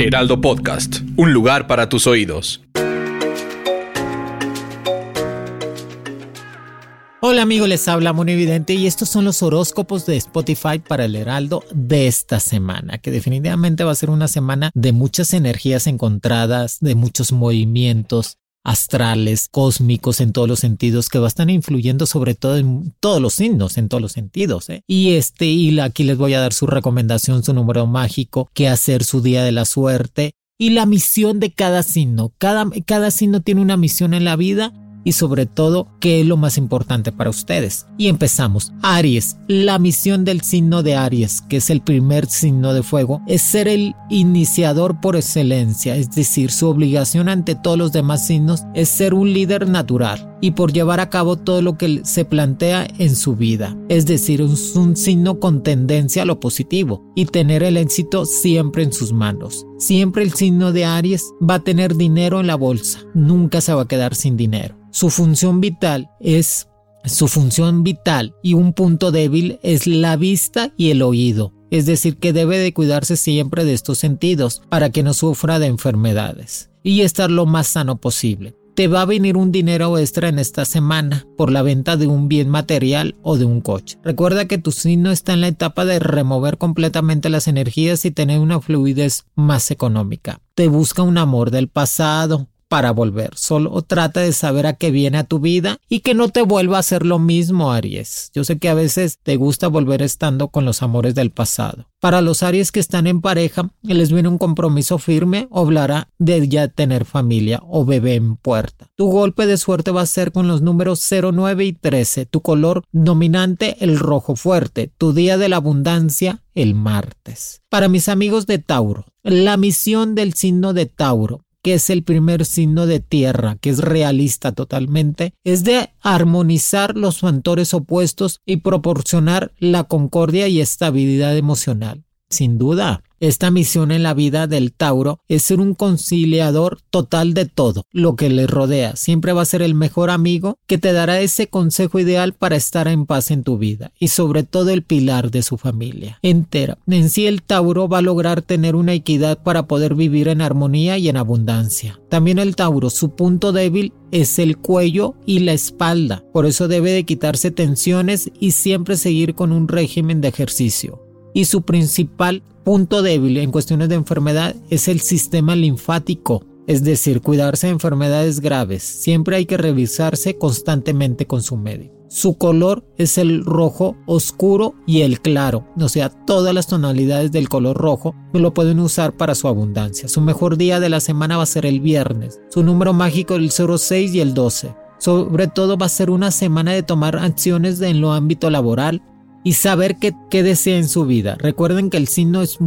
Heraldo Podcast, un lugar para tus oídos. Hola amigos, les habla Mono Evidente y estos son los horóscopos de Spotify para el Heraldo de esta semana, que definitivamente va a ser una semana de muchas energías encontradas, de muchos movimientos astrales, cósmicos en todos los sentidos, que estar influyendo sobre todo en todos los signos, en todos los sentidos. ¿eh? Y este, y aquí les voy a dar su recomendación, su número mágico, qué hacer su día de la suerte y la misión de cada signo. Cada, cada signo tiene una misión en la vida y sobre todo qué es lo más importante para ustedes. Y empezamos. Aries, la misión del signo de Aries, que es el primer signo de fuego, es ser el iniciador por excelencia, es decir, su obligación ante todos los demás signos es ser un líder natural y por llevar a cabo todo lo que se plantea en su vida, es decir, es un signo con tendencia a lo positivo y tener el éxito siempre en sus manos. Siempre el signo de Aries va a tener dinero en la bolsa, nunca se va a quedar sin dinero. Su función vital es su función vital y un punto débil es la vista y el oído, es decir, que debe de cuidarse siempre de estos sentidos para que no sufra de enfermedades y estar lo más sano posible. Te va a venir un dinero extra en esta semana por la venta de un bien material o de un coche. Recuerda que tu signo está en la etapa de remover completamente las energías y tener una fluidez más económica. Te busca un amor del pasado, para volver. Solo trata de saber a qué viene a tu vida y que no te vuelva a hacer lo mismo, Aries. Yo sé que a veces te gusta volver estando con los amores del pasado. Para los Aries que están en pareja, les viene un compromiso firme o hablará de ya tener familia o bebé en puerta. Tu golpe de suerte va a ser con los números 0, 9 y 13. Tu color dominante, el rojo fuerte. Tu día de la abundancia, el martes. Para mis amigos de Tauro, la misión del signo de Tauro que es el primer signo de tierra, que es realista totalmente, es de armonizar los factores opuestos y proporcionar la concordia y estabilidad emocional. Sin duda, esta misión en la vida del Tauro es ser un conciliador total de todo lo que le rodea. Siempre va a ser el mejor amigo que te dará ese consejo ideal para estar en paz en tu vida y sobre todo el pilar de su familia entera. En sí el Tauro va a lograr tener una equidad para poder vivir en armonía y en abundancia. También el Tauro, su punto débil es el cuello y la espalda. Por eso debe de quitarse tensiones y siempre seguir con un régimen de ejercicio y su principal punto débil en cuestiones de enfermedad es el sistema linfático, es decir, cuidarse de enfermedades graves. Siempre hay que revisarse constantemente con su médico. Su color es el rojo oscuro y el claro, o sea, todas las tonalidades del color rojo lo pueden usar para su abundancia. Su mejor día de la semana va a ser el viernes. Su número mágico el 06 y el 12. Sobre todo va a ser una semana de tomar acciones en lo ámbito laboral, y saber qué, desea en su vida. Recuerden que el signo es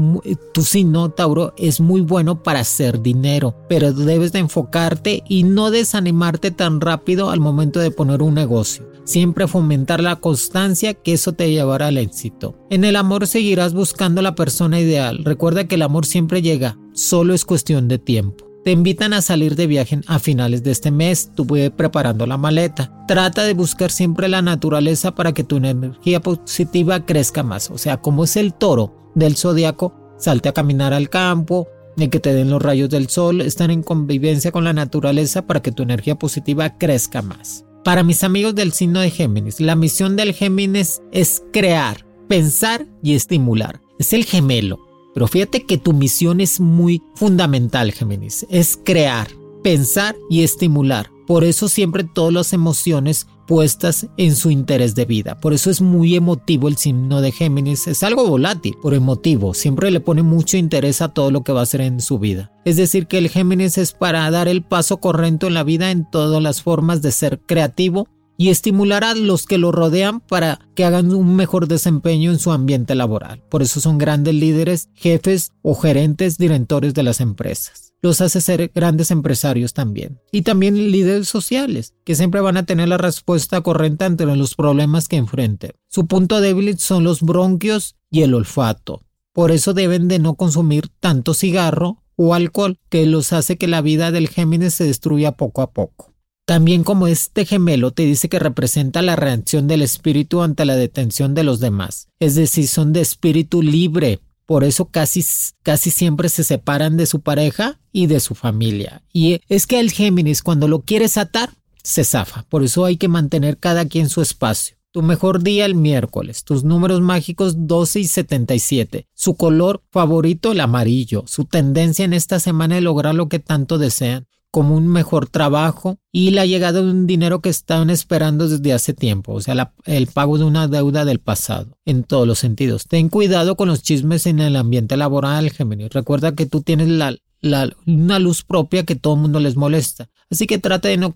tu signo, Tauro, es muy bueno para hacer dinero, pero debes de enfocarte y no desanimarte tan rápido al momento de poner un negocio. Siempre fomentar la constancia, que eso te llevará al éxito. En el amor seguirás buscando la persona ideal. Recuerda que el amor siempre llega, solo es cuestión de tiempo. Te invitan a salir de viaje a finales de este mes, tú puedes preparando la maleta. Trata de buscar siempre la naturaleza para que tu energía positiva crezca más. O sea, como es el toro del zodiaco, salte a caminar al campo, de que te den los rayos del sol, están en convivencia con la naturaleza para que tu energía positiva crezca más. Para mis amigos del signo de Géminis, la misión del Géminis es crear, pensar y estimular. Es el gemelo pero fíjate que tu misión es muy fundamental, Géminis. Es crear, pensar y estimular. Por eso siempre todas las emociones puestas en su interés de vida. Por eso es muy emotivo el signo de Géminis. Es algo volátil, pero emotivo. Siempre le pone mucho interés a todo lo que va a hacer en su vida. Es decir, que el Géminis es para dar el paso correcto en la vida en todas las formas de ser creativo y estimular a los que lo rodean para que hagan un mejor desempeño en su ambiente laboral. Por eso son grandes líderes, jefes o gerentes, directores de las empresas. Los hace ser grandes empresarios también. Y también líderes sociales, que siempre van a tener la respuesta correcta ante los problemas que enfrenten. Su punto débil son los bronquios y el olfato. Por eso deben de no consumir tanto cigarro o alcohol que los hace que la vida del Géminis se destruya poco a poco. También como este gemelo te dice que representa la reacción del espíritu ante la detención de los demás, es decir, son de espíritu libre, por eso casi, casi siempre se separan de su pareja y de su familia. Y es que el Géminis cuando lo quieres atar, se zafa, por eso hay que mantener cada quien su espacio. Tu mejor día el miércoles. Tus números mágicos 12 y 77. Su color favorito el amarillo. Su tendencia en esta semana es lograr lo que tanto desean como un mejor trabajo y la llegada de un dinero que estaban esperando desde hace tiempo, o sea, el pago de una deuda del pasado, en todos los sentidos. Ten cuidado con los chismes en el ambiente laboral, Géminis. Recuerda que tú tienes la, una luz propia que todo el mundo les molesta. Así que trata de no,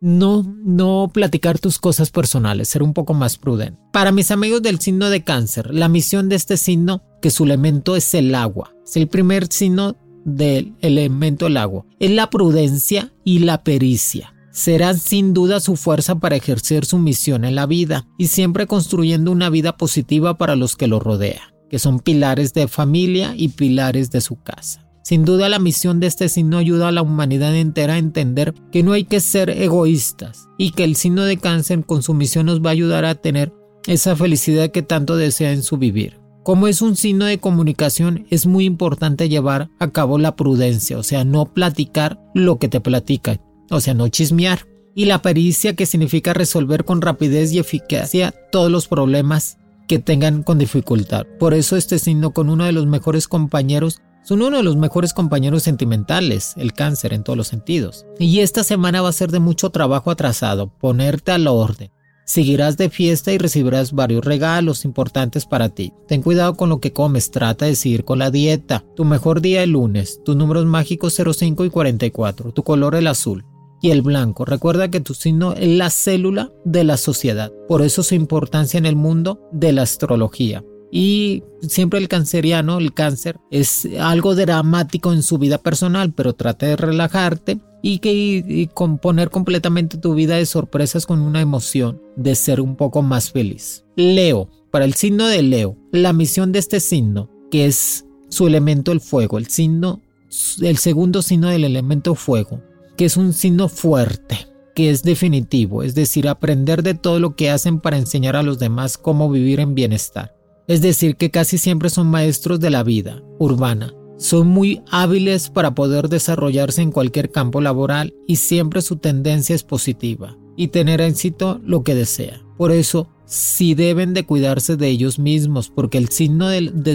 no, no platicar tus cosas personales, ser un poco más prudente. Para mis amigos del signo de cáncer, la misión de este signo, que su elemento es el agua, es el primer signo del elemento del agua, es la prudencia y la pericia. Serán sin duda su fuerza para ejercer su misión en la vida y siempre construyendo una vida positiva para los que lo rodean, que son pilares de familia y pilares de su casa. Sin duda la misión de este signo ayuda a la humanidad entera a entender que no hay que ser egoístas y que el signo de cáncer con su misión nos va a ayudar a tener esa felicidad que tanto desea en su vivir. Como es un signo de comunicación, es muy importante llevar a cabo la prudencia, o sea, no platicar lo que te platican, o sea, no chismear. Y la pericia que significa resolver con rapidez y eficacia todos los problemas que tengan con dificultad. Por eso este signo con uno de los mejores compañeros son uno de los mejores compañeros sentimentales, el cáncer en todos los sentidos. Y esta semana va a ser de mucho trabajo atrasado, ponerte a la orden. Seguirás de fiesta y recibirás varios regalos importantes para ti. Ten cuidado con lo que comes, trata de seguir con la dieta. Tu mejor día el lunes, tus números mágicos 05 y 44, tu color el azul y el blanco. Recuerda que tu signo es la célula de la sociedad, por eso su importancia en el mundo de la astrología. Y siempre el canceriano, el cáncer, es algo dramático en su vida personal, pero trata de relajarte y que componer completamente tu vida de sorpresas con una emoción de ser un poco más feliz. Leo, para el signo de Leo, la misión de este signo, que es su elemento el fuego, el signo, el segundo signo del elemento fuego, que es un signo fuerte, que es definitivo, es decir, aprender de todo lo que hacen para enseñar a los demás cómo vivir en bienestar es decir, que casi siempre son maestros de la vida urbana. Son muy hábiles para poder desarrollarse en cualquier campo laboral y siempre su tendencia es positiva y tener éxito lo que desea. Por eso, sí deben de cuidarse de ellos mismos porque el signo. De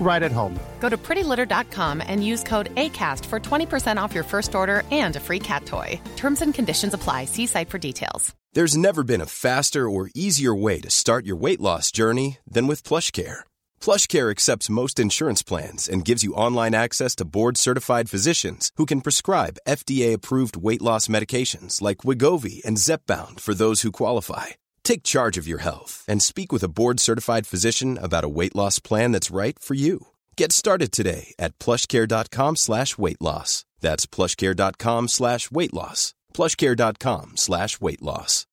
right at home. Go to prettylitter.com and use code ACAST for 20% off your first order and a free cat toy. Terms and conditions apply. See site for details. There's never been a faster or easier way to start your weight loss journey than with PlushCare. PlushCare accepts most insurance plans and gives you online access to board-certified physicians who can prescribe FDA-approved weight loss medications like Wigovi and Zepbound for those who qualify. Take charge of your health and speak with a board-certified physician about a weight loss plan that's right for you. Get started today at plushcare.com slash weight loss. That's plushcare.com slash weight loss. plushcare.com slash weight loss.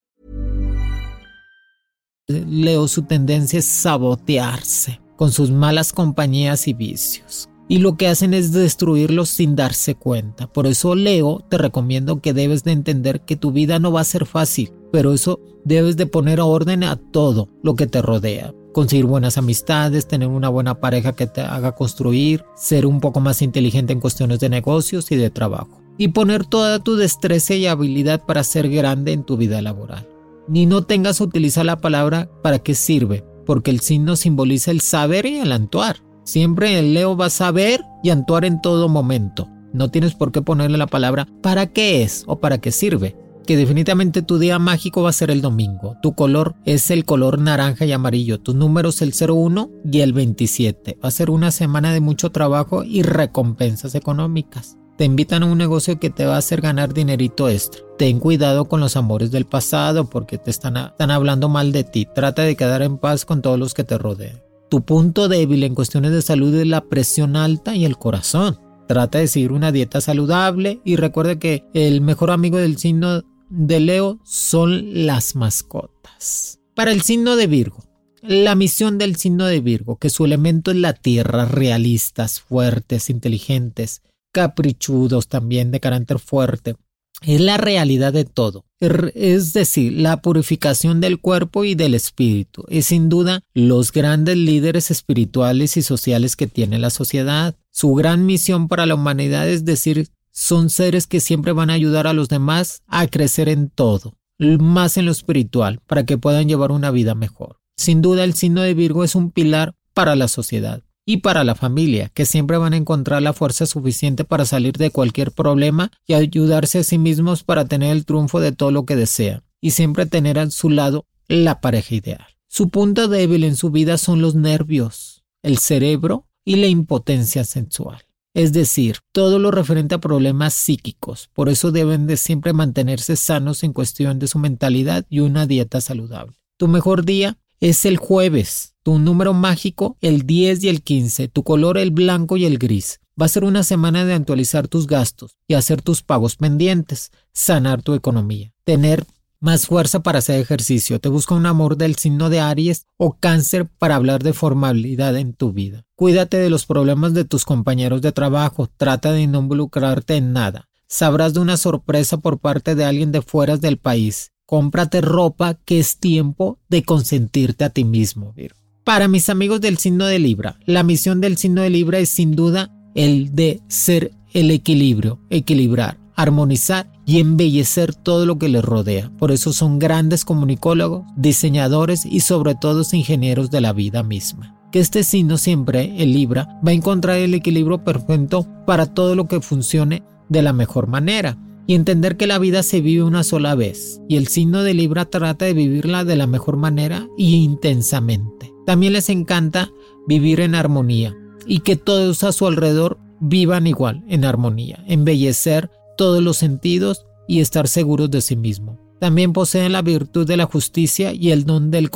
Leo, su tendencia es sabotearse con sus malas compañías y vicios. Y lo que hacen es destruirlos sin darse cuenta. Por eso Leo te recomiendo que debes de entender que tu vida no va a ser fácil, pero eso debes de poner orden a todo lo que te rodea. Conseguir buenas amistades, tener una buena pareja que te haga construir, ser un poco más inteligente en cuestiones de negocios y de trabajo. Y poner toda tu destreza y habilidad para ser grande en tu vida laboral. Ni no tengas que utilizar la palabra para qué sirve, porque el signo simboliza el saber y el actuar. Siempre el Leo va a saber y actuar en todo momento. No tienes por qué ponerle la palabra para qué es o para qué sirve que definitivamente tu día mágico va a ser el domingo. Tu color es el color naranja y amarillo. Tu número es el 01 y el 27. Va a ser una semana de mucho trabajo y recompensas económicas. Te invitan a un negocio que te va a hacer ganar dinerito extra. Ten cuidado con los amores del pasado porque te están, están hablando mal de ti. Trata de quedar en paz con todos los que te rodean. Tu punto débil en cuestiones de salud es la presión alta y el corazón. Trata de seguir una dieta saludable y recuerda que el mejor amigo del signo de Leo son las mascotas. Para el signo de Virgo, la misión del signo de Virgo, que su elemento es la tierra, realistas, fuertes, inteligentes, caprichudos también de carácter fuerte, es la realidad de todo, es decir, la purificación del cuerpo y del espíritu. Es sin duda los grandes líderes espirituales y sociales que tiene la sociedad. Su gran misión para la humanidad es decir son seres que siempre van a ayudar a los demás a crecer en todo, más en lo espiritual, para que puedan llevar una vida mejor. Sin duda el signo de Virgo es un pilar para la sociedad y para la familia, que siempre van a encontrar la fuerza suficiente para salir de cualquier problema y ayudarse a sí mismos para tener el triunfo de todo lo que desean, y siempre tener a su lado la pareja ideal. Su punto débil en su vida son los nervios, el cerebro y la impotencia sensual es decir, todo lo referente a problemas psíquicos. Por eso deben de siempre mantenerse sanos en cuestión de su mentalidad y una dieta saludable. Tu mejor día es el jueves, tu número mágico el 10 y el 15, tu color el blanco y el gris. Va a ser una semana de actualizar tus gastos y hacer tus pagos pendientes, sanar tu economía, tener más fuerza para hacer ejercicio, te busca un amor del signo de Aries o cáncer para hablar de formalidad en tu vida. Cuídate de los problemas de tus compañeros de trabajo, trata de no involucrarte en nada. Sabrás de una sorpresa por parte de alguien de fuera del país. Cómprate ropa que es tiempo de consentirte a ti mismo, Para mis amigos del signo de Libra, la misión del signo de Libra es sin duda el de ser el equilibrio, equilibrar armonizar y embellecer todo lo que les rodea. Por eso son grandes comunicólogos, diseñadores y sobre todo ingenieros de la vida misma. Que este signo siempre, el Libra, va a encontrar el equilibrio perfecto para todo lo que funcione de la mejor manera y entender que la vida se vive una sola vez y el signo de Libra trata de vivirla de la mejor manera y intensamente. También les encanta vivir en armonía y que todos a su alrededor vivan igual, en armonía, embellecer todos los sentidos y estar seguros de sí mismo. También poseen la virtud de la justicia y el don del,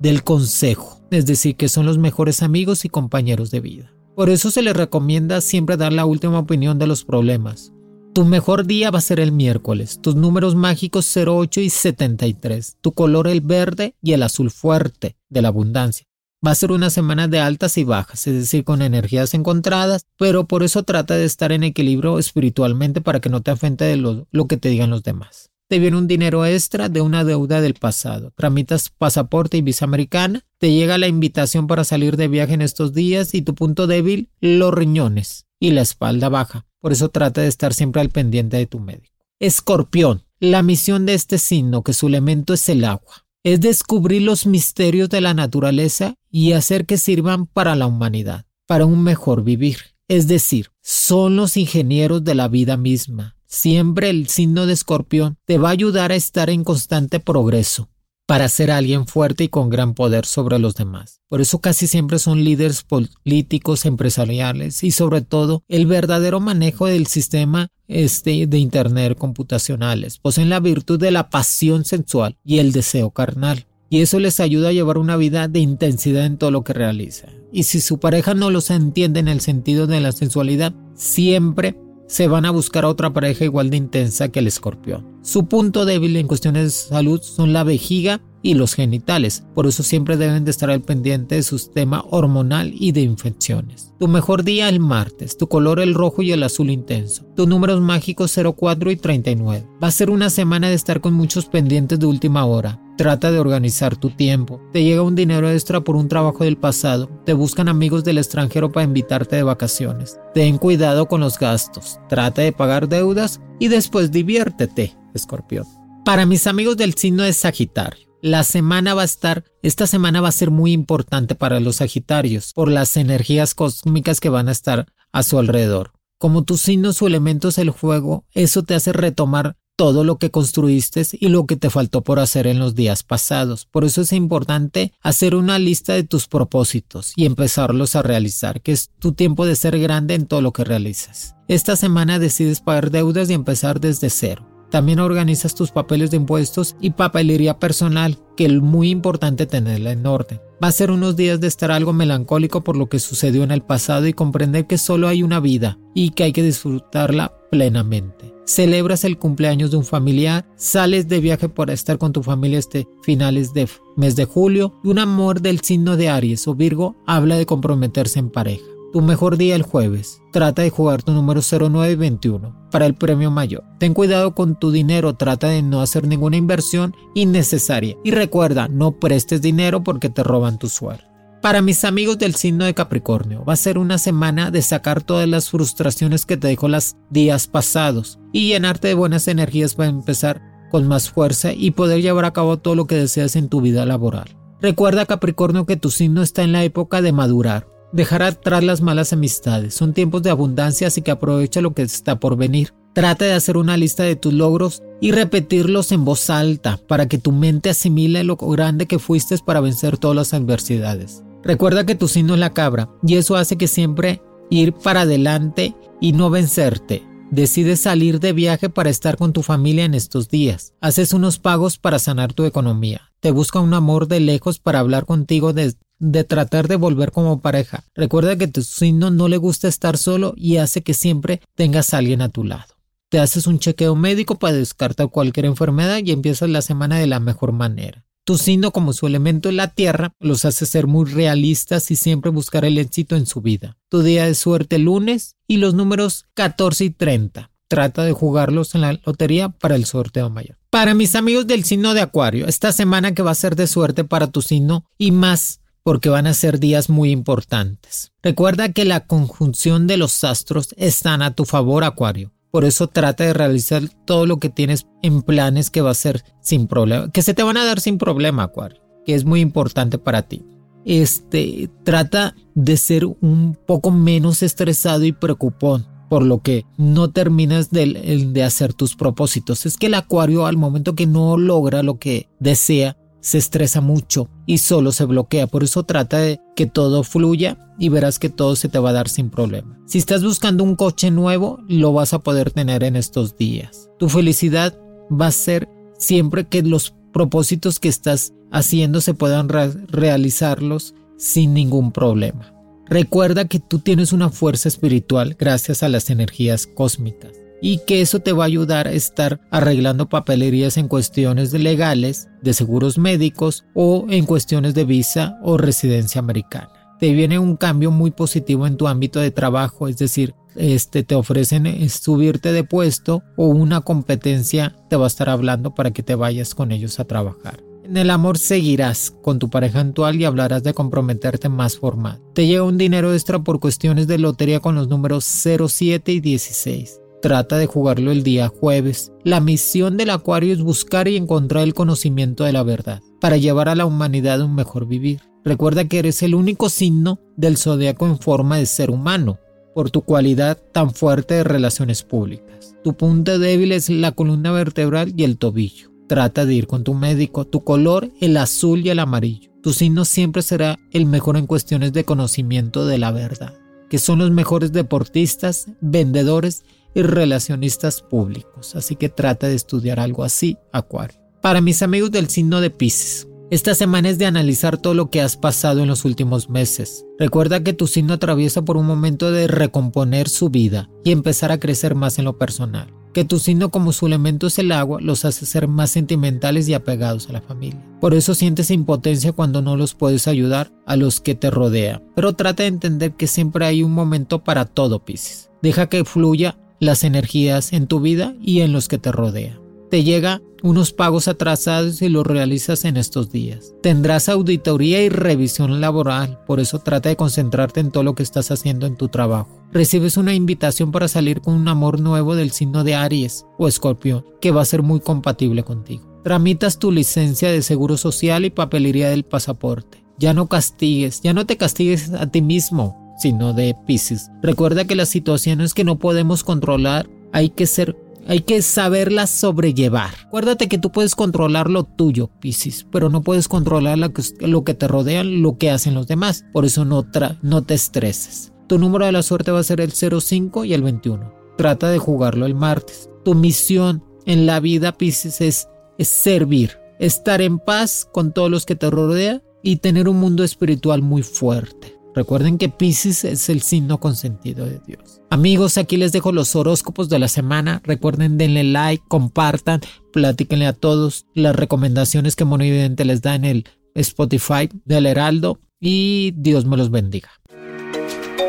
del consejo, es decir, que son los mejores amigos y compañeros de vida. Por eso se les recomienda siempre dar la última opinión de los problemas. Tu mejor día va a ser el miércoles, tus números mágicos 08 y 73, tu color el verde y el azul fuerte de la abundancia. Va a ser una semana de altas y bajas, es decir, con energías encontradas, pero por eso trata de estar en equilibrio espiritualmente para que no te afecte de lo, lo que te digan los demás. Te viene un dinero extra de una deuda del pasado. Tramitas pasaporte y visa americana. Te llega la invitación para salir de viaje en estos días y tu punto débil, los riñones y la espalda baja. Por eso trata de estar siempre al pendiente de tu médico. Escorpión. La misión de este signo, que su elemento es el agua es descubrir los misterios de la naturaleza y hacer que sirvan para la humanidad, para un mejor vivir. Es decir, son los ingenieros de la vida misma. Siempre el signo de escorpión te va a ayudar a estar en constante progreso, para ser alguien fuerte y con gran poder sobre los demás. Por eso casi siempre son líderes políticos, empresariales y sobre todo el verdadero manejo del sistema este, de Internet computacionales. Poseen la virtud de la pasión sensual y el deseo carnal. Y eso les ayuda a llevar una vida de intensidad en todo lo que realiza. Y si su pareja no los entiende en el sentido de la sensualidad, siempre se van a buscar otra pareja igual de intensa que el escorpión. Su punto débil en cuestiones de salud son la vejiga y los genitales. Por eso siempre deben de estar al pendiente de su sistema hormonal y de infecciones. Tu mejor día el martes, tu color el rojo y el azul intenso. Tus números mágicos 04 y 39. Va a ser una semana de estar con muchos pendientes de última hora. Trata de organizar tu tiempo. Te llega un dinero extra por un trabajo del pasado. Te buscan amigos del extranjero para invitarte de vacaciones. Ten cuidado con los gastos. Trata de pagar deudas y después diviértete, escorpión. Para mis amigos del signo de Sagitario. La semana va a estar, esta semana va a ser muy importante para los Sagitarios por las energías cósmicas que van a estar a su alrededor. Como tu signo, su elemento es el fuego, eso te hace retomar todo lo que construiste y lo que te faltó por hacer en los días pasados. Por eso es importante hacer una lista de tus propósitos y empezarlos a realizar, que es tu tiempo de ser grande en todo lo que realizas. Esta semana decides pagar deudas y empezar desde cero. También organizas tus papeles de impuestos y papelería personal, que es muy importante tenerla en orden. Va a ser unos días de estar algo melancólico por lo que sucedió en el pasado y comprender que solo hay una vida y que hay que disfrutarla plenamente. Celebras el cumpleaños de un familiar, sales de viaje para estar con tu familia este finales de mes de julio y un amor del signo de Aries o Virgo habla de comprometerse en pareja. Tu mejor día el jueves. Trata de jugar tu número 0921 para el premio mayor. Ten cuidado con tu dinero, trata de no hacer ninguna inversión innecesaria. Y recuerda, no prestes dinero porque te roban tu suerte. Para mis amigos del signo de Capricornio, va a ser una semana de sacar todas las frustraciones que te dejó los días pasados y llenarte de buenas energías para empezar con más fuerza y poder llevar a cabo todo lo que deseas en tu vida laboral. Recuerda Capricornio que tu signo está en la época de madurar dejar atrás las malas amistades. Son tiempos de abundancia, así que aprovecha lo que está por venir. Trata de hacer una lista de tus logros y repetirlos en voz alta para que tu mente asimile lo grande que fuiste para vencer todas las adversidades. Recuerda que tu signo es la cabra y eso hace que siempre ir para adelante y no vencerte. Decides salir de viaje para estar con tu familia en estos días. Haces unos pagos para sanar tu economía. Te busca un amor de lejos para hablar contigo de, de tratar de volver como pareja. Recuerda que tu signo no le gusta estar solo y hace que siempre tengas a alguien a tu lado. Te haces un chequeo médico para descartar cualquier enfermedad y empiezas la semana de la mejor manera. Tu signo como su elemento es la tierra los hace ser muy realistas y siempre buscar el éxito en su vida. Tu día de suerte lunes y los números 14 y 30. Trata de jugarlos en la lotería para el sorteo mayor. Para mis amigos del signo de Acuario, esta semana que va a ser de suerte para tu signo y más porque van a ser días muy importantes. Recuerda que la conjunción de los astros están a tu favor, Acuario. Por eso trata de realizar todo lo que tienes en planes que va a ser sin problema, que se te van a dar sin problema, Acuario, que es muy importante para ti. Este, trata de ser un poco menos estresado y preocupón por lo que no terminas de, de hacer tus propósitos. Es que el acuario al momento que no logra lo que desea, se estresa mucho y solo se bloquea. Por eso trata de que todo fluya y verás que todo se te va a dar sin problema. Si estás buscando un coche nuevo, lo vas a poder tener en estos días. Tu felicidad va a ser siempre que los propósitos que estás haciendo se puedan realizarlos sin ningún problema. Recuerda que tú tienes una fuerza espiritual gracias a las energías cósmicas y que eso te va a ayudar a estar arreglando papelerías en cuestiones legales, de seguros médicos o en cuestiones de visa o residencia americana. Te viene un cambio muy positivo en tu ámbito de trabajo, es decir, este, te ofrecen eh, subirte de puesto o una competencia te va a estar hablando para que te vayas con ellos a trabajar. En el amor seguirás con tu pareja actual y hablarás de comprometerte más formal. Te llega un dinero extra por cuestiones de lotería con los números 07 y 16 trata de jugarlo el día jueves. La misión del acuario es buscar y encontrar el conocimiento de la verdad, para llevar a la humanidad un mejor vivir. Recuerda que eres el único signo del zodiaco en forma de ser humano, por tu cualidad tan fuerte de relaciones públicas. Tu punto débil es la columna vertebral y el tobillo. Trata de ir con tu médico. Tu color, el azul y el amarillo. Tu signo siempre será el mejor en cuestiones de conocimiento de la verdad, que son los mejores deportistas, vendedores y relacionistas públicos, así que trata de estudiar algo así, Acuario. Para mis amigos del signo de Pisces, esta semana es de analizar todo lo que has pasado en los últimos meses. Recuerda que tu signo atraviesa por un momento de recomponer su vida y empezar a crecer más en lo personal. que tu signo como su elemento es el agua los hace ser más sentimentales y apegados a la familia. Por eso sientes impotencia cuando no los puedes ayudar a los que te rodean. Pero trata de entender que siempre hay un momento para todo, Pisces. Deja que fluya las energías en tu vida y en los que te rodean. Te llega unos pagos atrasados y los realizas en estos días. Tendrás auditoría y revisión laboral, por eso trata de concentrarte en todo lo que estás haciendo en tu trabajo. Recibes una invitación para salir con un amor nuevo del signo de Aries o Escorpión, que va a ser muy compatible contigo. Tramitas tu licencia de seguro social y papelería del pasaporte. Ya no castigues, ya no te castigues a ti mismo, sino de Pisces. Recuerda que las situaciones que no podemos controlar hay que ser hay que saberlas sobrellevar. Acuérdate que tú puedes controlar lo tuyo, Piscis, pero no puedes controlar lo que, te rodea, lo que hacen los demás. Por eso no, no te estreses. Tu número de la suerte va a ser el 05 y el 21. Trata de jugarlo el martes. Tu misión en la vida, Piscis, es, es servir, estar en paz con todos los que te rodean y tener un mundo espiritual muy fuerte. Recuerden que Pisces es el signo consentido de Dios. Amigos, aquí les dejo los horóscopos de la semana. Recuerden, denle like, compartan, platíquenle a todos las recomendaciones que Monividente les da en el Spotify del Heraldo y Dios me los bendiga.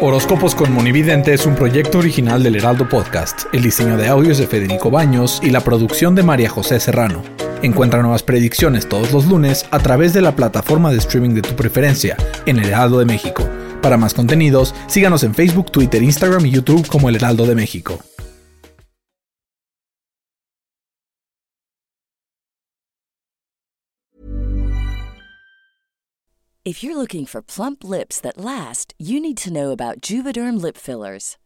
Horóscopos con Monividente es un proyecto original del Heraldo Podcast. El diseño de audios de Federico Baños y la producción de María José Serrano. Encuentra nuevas predicciones todos los lunes a través de la plataforma de streaming de tu preferencia en El Heraldo de México. Para más contenidos, síganos en Facebook, Twitter, Instagram y YouTube como El Heraldo de México. If you're looking for plump lips that last, you need to know about Juvederm lip fillers.